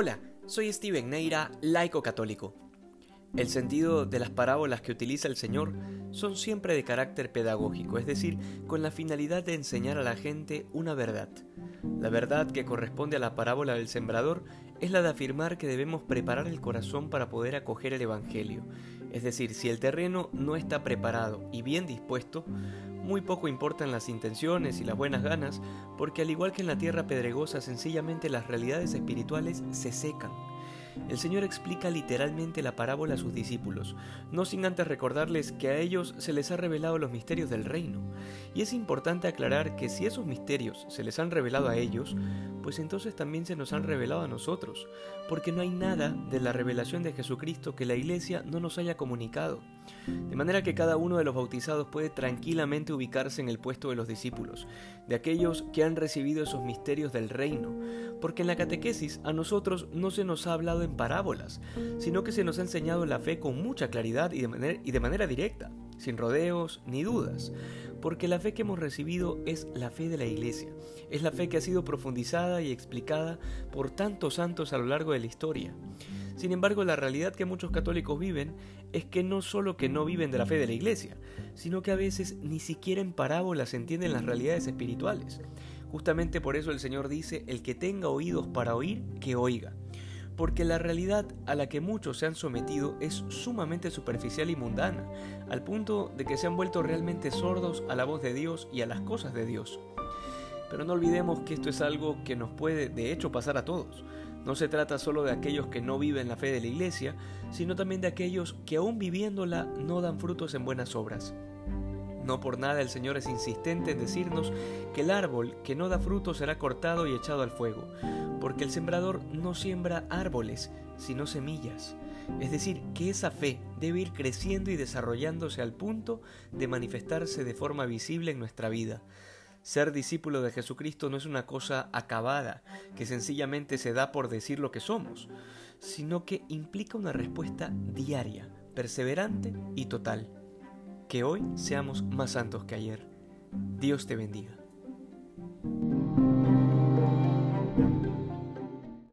Hola, soy Steven Neira, laico católico. El sentido de las parábolas que utiliza el Señor son siempre de carácter pedagógico, es decir, con la finalidad de enseñar a la gente una verdad. La verdad que corresponde a la parábola del sembrador es la de afirmar que debemos preparar el corazón para poder acoger el Evangelio. Es decir, si el terreno no está preparado y bien dispuesto, muy poco importan las intenciones y las buenas ganas, porque al igual que en la tierra pedregosa, sencillamente las realidades espirituales se secan. El Señor explica literalmente la parábola a sus discípulos, no sin antes recordarles que a ellos se les ha revelado los misterios del reino. Y es importante aclarar que si esos misterios se les han revelado a ellos, pues entonces también se nos han revelado a nosotros, porque no hay nada de la revelación de Jesucristo que la Iglesia no nos haya comunicado. De manera que cada uno de los bautizados puede tranquilamente ubicarse en el puesto de los discípulos, de aquellos que han recibido esos misterios del reino, porque en la catequesis a nosotros no se nos ha hablado en parábolas, sino que se nos ha enseñado la fe con mucha claridad y de manera, directa, sin rodeos ni dudas, porque la fe que hemos recibido es la fe de la Iglesia, es la fe que ha sido profundizada y explicada por tantos santos a lo largo de la historia. Sin embargo, la realidad que muchos católicos viven es que no solo que no viven de la fe de la Iglesia, sino que a veces ni siquiera en parábolas entienden las realidades espirituales. Justamente por eso el Señor dice, el que tenga oídos para oír, que oiga. Porque la realidad a la que muchos se han sometido es sumamente superficial y mundana, al punto de que se han vuelto realmente sordos a la voz de Dios y a las cosas de Dios. Pero no olvidemos que esto es algo que nos puede de hecho pasar a todos. No se trata solo de aquellos que no viven la fe de la iglesia, sino también de aquellos que aún viviéndola no dan frutos en buenas obras. No por nada el Señor es insistente en decirnos que el árbol que no da fruto será cortado y echado al fuego, porque el sembrador no siembra árboles, sino semillas. Es decir, que esa fe debe ir creciendo y desarrollándose al punto de manifestarse de forma visible en nuestra vida. Ser discípulo de Jesucristo no es una cosa acabada, que sencillamente se da por decir lo que somos, sino que implica una respuesta diaria, perseverante y total. Que hoy seamos más santos que ayer. Dios te bendiga.